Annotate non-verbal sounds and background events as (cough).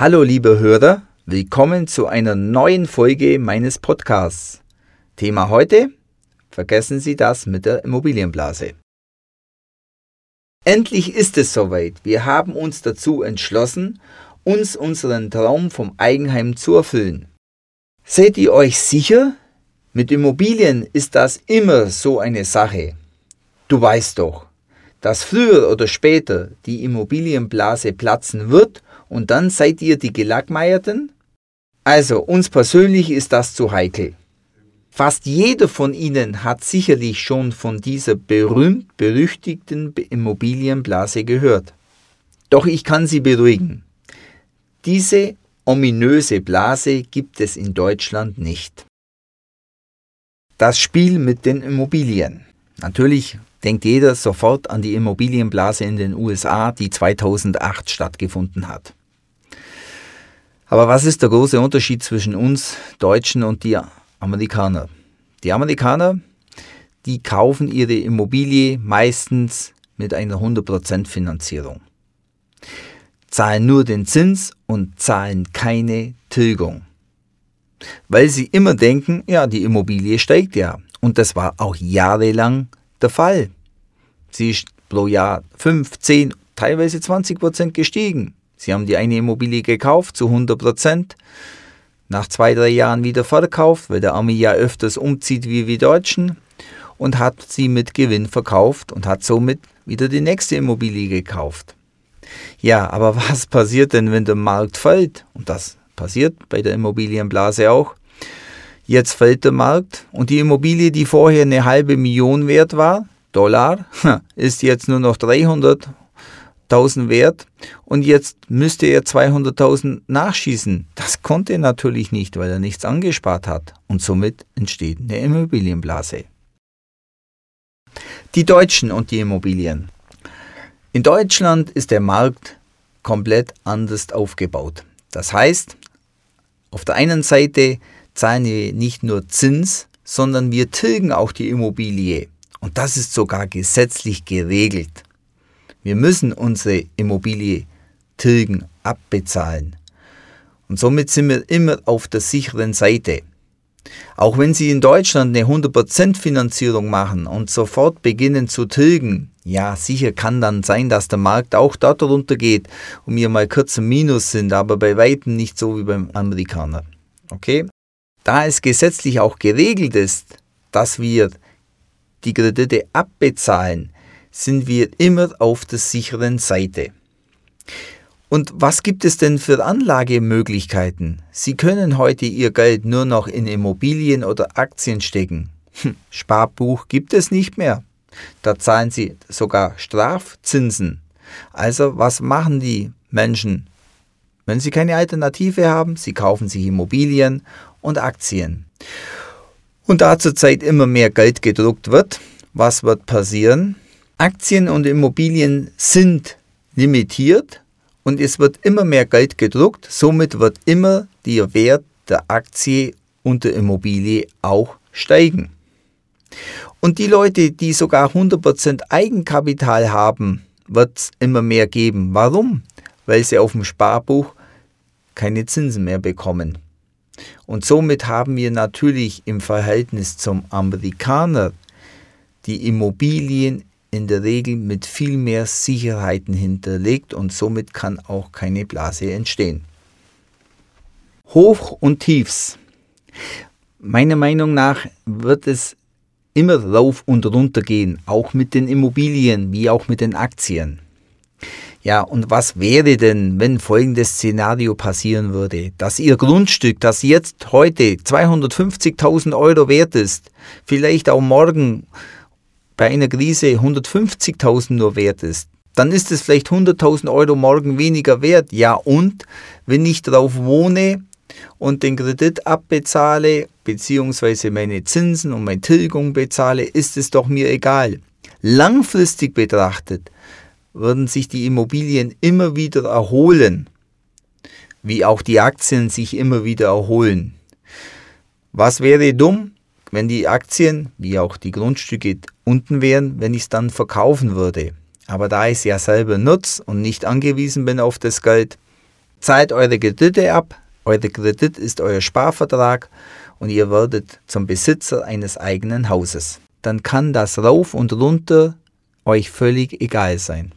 Hallo liebe Hörer, willkommen zu einer neuen Folge meines Podcasts. Thema heute? Vergessen Sie das mit der Immobilienblase. Endlich ist es soweit. Wir haben uns dazu entschlossen, uns unseren Traum vom Eigenheim zu erfüllen. Seid ihr euch sicher? Mit Immobilien ist das immer so eine Sache. Du weißt doch, dass früher oder später die Immobilienblase platzen wird und dann seid ihr die Gelackmeierten? Also, uns persönlich ist das zu heikel. Fast jeder von Ihnen hat sicherlich schon von dieser berühmt-berüchtigten Immobilienblase gehört. Doch ich kann Sie beruhigen. Diese ominöse Blase gibt es in Deutschland nicht. Das Spiel mit den Immobilien. Natürlich denkt jeder sofort an die Immobilienblase in den USA, die 2008 stattgefunden hat. Aber was ist der große Unterschied zwischen uns Deutschen und die Amerikaner? Die Amerikaner, die kaufen ihre Immobilie meistens mit einer 100% Finanzierung, zahlen nur den Zins und zahlen keine Tilgung. Weil sie immer denken, ja, die Immobilie steigt ja. Und das war auch jahrelang der Fall. Sie ist pro Jahr 5, 10, teilweise 20 Prozent gestiegen. Sie haben die eine Immobilie gekauft zu 100 Prozent, nach zwei, drei Jahren wieder verkauft, weil der Ami ja öfters umzieht wie wir Deutschen und hat sie mit Gewinn verkauft und hat somit wieder die nächste Immobilie gekauft. Ja, aber (laughs) was passiert denn, wenn der Markt fällt? Und das passiert bei der Immobilienblase auch. Jetzt fällt der Markt und die Immobilie, die vorher eine halbe Million wert war, Dollar, (laughs) ist jetzt nur noch 300.000 wert und jetzt müsste er 200.000 nachschießen. Das konnte er natürlich nicht, weil er nichts angespart hat und somit entsteht eine Immobilienblase. Die Deutschen und die Immobilien. In Deutschland ist der Markt komplett anders aufgebaut. Das heißt, auf der einen Seite zahlen wir nicht nur Zins, sondern wir tilgen auch die Immobilie. Und das ist sogar gesetzlich geregelt. Wir müssen unsere Immobilie tilgen, abbezahlen. Und somit sind wir immer auf der sicheren Seite. Auch wenn Sie in Deutschland eine 100% Finanzierung machen und sofort beginnen zu tilgen, ja, sicher kann dann sein, dass der Markt auch dort runtergeht und wir mal kurz im Minus sind, aber bei weitem nicht so wie beim Amerikaner. Okay? Da es gesetzlich auch geregelt ist, dass wir die Kredite abbezahlen, sind wir immer auf der sicheren Seite. Und was gibt es denn für Anlagemöglichkeiten? Sie können heute Ihr Geld nur noch in Immobilien oder Aktien stecken. Hm, Sparbuch gibt es nicht mehr. Da zahlen Sie sogar Strafzinsen. Also was machen die Menschen? Wenn sie keine Alternative haben, sie kaufen sich Immobilien und Aktien. Und da zurzeit immer mehr Geld gedruckt wird, was wird passieren? Aktien und Immobilien sind limitiert und es wird immer mehr Geld gedruckt, somit wird immer der Wert der Aktie und der Immobilie auch steigen. Und die Leute, die sogar 100% Eigenkapital haben, wird es immer mehr geben. Warum? Weil sie auf dem Sparbuch keine Zinsen mehr bekommen. Und somit haben wir natürlich im Verhältnis zum Amerikaner die Immobilien in der Regel mit viel mehr Sicherheiten hinterlegt und somit kann auch keine Blase entstehen. Hoch und Tiefs. Meiner Meinung nach wird es immer rauf und runter gehen, auch mit den Immobilien wie auch mit den Aktien. Ja, und was wäre denn, wenn folgendes Szenario passieren würde, dass Ihr Grundstück, das jetzt heute 250.000 Euro wert ist, vielleicht auch morgen bei einer Krise 150.000 nur wert ist, dann ist es vielleicht 100.000 Euro morgen weniger wert. Ja, und wenn ich darauf wohne und den Kredit abbezahle, beziehungsweise meine Zinsen und meine Tilgung bezahle, ist es doch mir egal. Langfristig betrachtet würden sich die Immobilien immer wieder erholen, wie auch die Aktien sich immer wieder erholen. Was wäre dumm, wenn die Aktien, wie auch die Grundstücke unten wären, wenn ich es dann verkaufen würde? Aber da ich es ja selber nutze und nicht angewiesen bin auf das Geld, zahlt eure Kredite ab, euer Kredit ist euer Sparvertrag und ihr werdet zum Besitzer eines eigenen Hauses. Dann kann das rauf und runter euch völlig egal sein.